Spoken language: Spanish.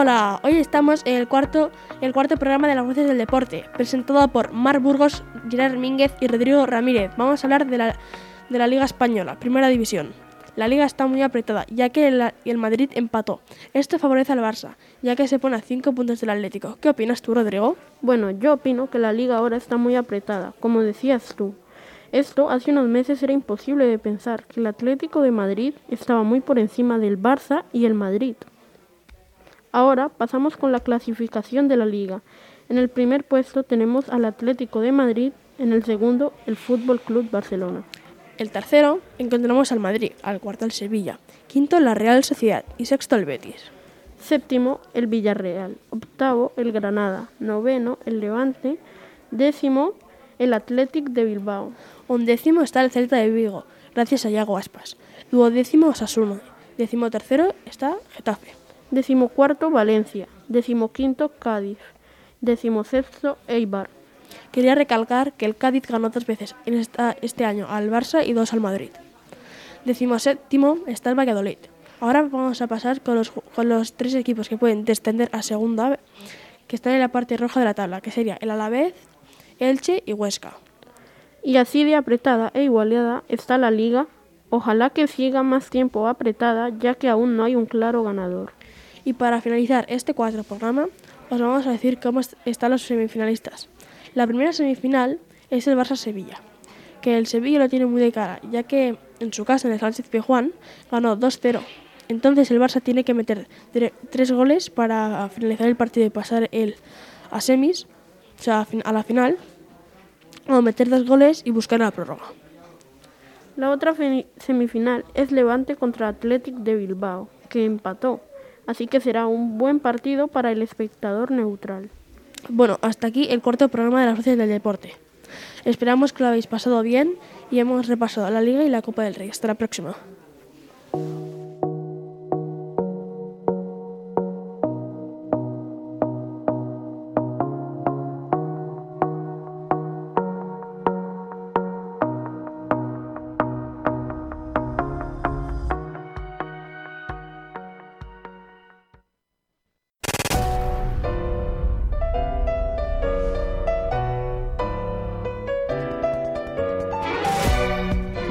Hola, hoy estamos en el cuarto, el cuarto programa de las voces del deporte, presentado por Mar Burgos, Gerard Mínguez y Rodrigo Ramírez. Vamos a hablar de la, de la Liga Española, Primera División. La liga está muy apretada, ya que el, Madrid empató. Esto favorece al Barça, ya que se pone a 5 puntos del Atlético. ¿Qué opinas tú, Rodrigo? Bueno, yo opino que la liga ahora está muy apretada, como decías tú. Esto hace unos meses era imposible de pensar que el Atlético de Madrid estaba muy por encima del Barça y el Madrid. Ahora pasamos con la clasificación de la liga. En el primer puesto tenemos al Atlético de Madrid, en el segundo el Fútbol Club Barcelona. El tercero encontramos al Madrid, al cuarto el Sevilla, quinto la Real Sociedad y sexto el Betis. Séptimo el Villarreal, octavo el Granada, noveno el Levante, décimo el Athletic de Bilbao. Undécimo está el Celta de Vigo, gracias a Iago Aspas. Duodécimo Osasuna, décimo tercero está Getafe. Decimocuarto Valencia, decimoquinto Cádiz, decimosexto Eibar. Quería recalcar que el Cádiz ganó dos veces en esta, este año al Barça y dos al Madrid. Decimoséptimo está el Valladolid. Ahora vamos a pasar con los, con los tres equipos que pueden descender a segunda, que están en la parte roja de la tabla, que sería el Alavés, Elche y Huesca. Y así de apretada e igualada está la liga. Ojalá que siga más tiempo apretada, ya que aún no hay un claro ganador. Y para finalizar este cuarto programa, os vamos a decir cómo están los semifinalistas. La primera semifinal es el Barça-Sevilla, que el Sevilla lo tiene muy de cara, ya que en su casa, en el Sánchez Pizjuán, ganó 2-0. Entonces el Barça tiene que meter tres goles para finalizar el partido y pasar el a semis, o sea, a la final, o meter dos goles y buscar la prórroga. La otra semifinal es Levante contra Athletic de Bilbao, que empató así que será un buen partido para el espectador neutral. Bueno, hasta aquí el cuarto programa de las voces del deporte. Esperamos que lo habéis pasado bien y hemos repasado la Liga y la Copa del Rey. Hasta la próxima.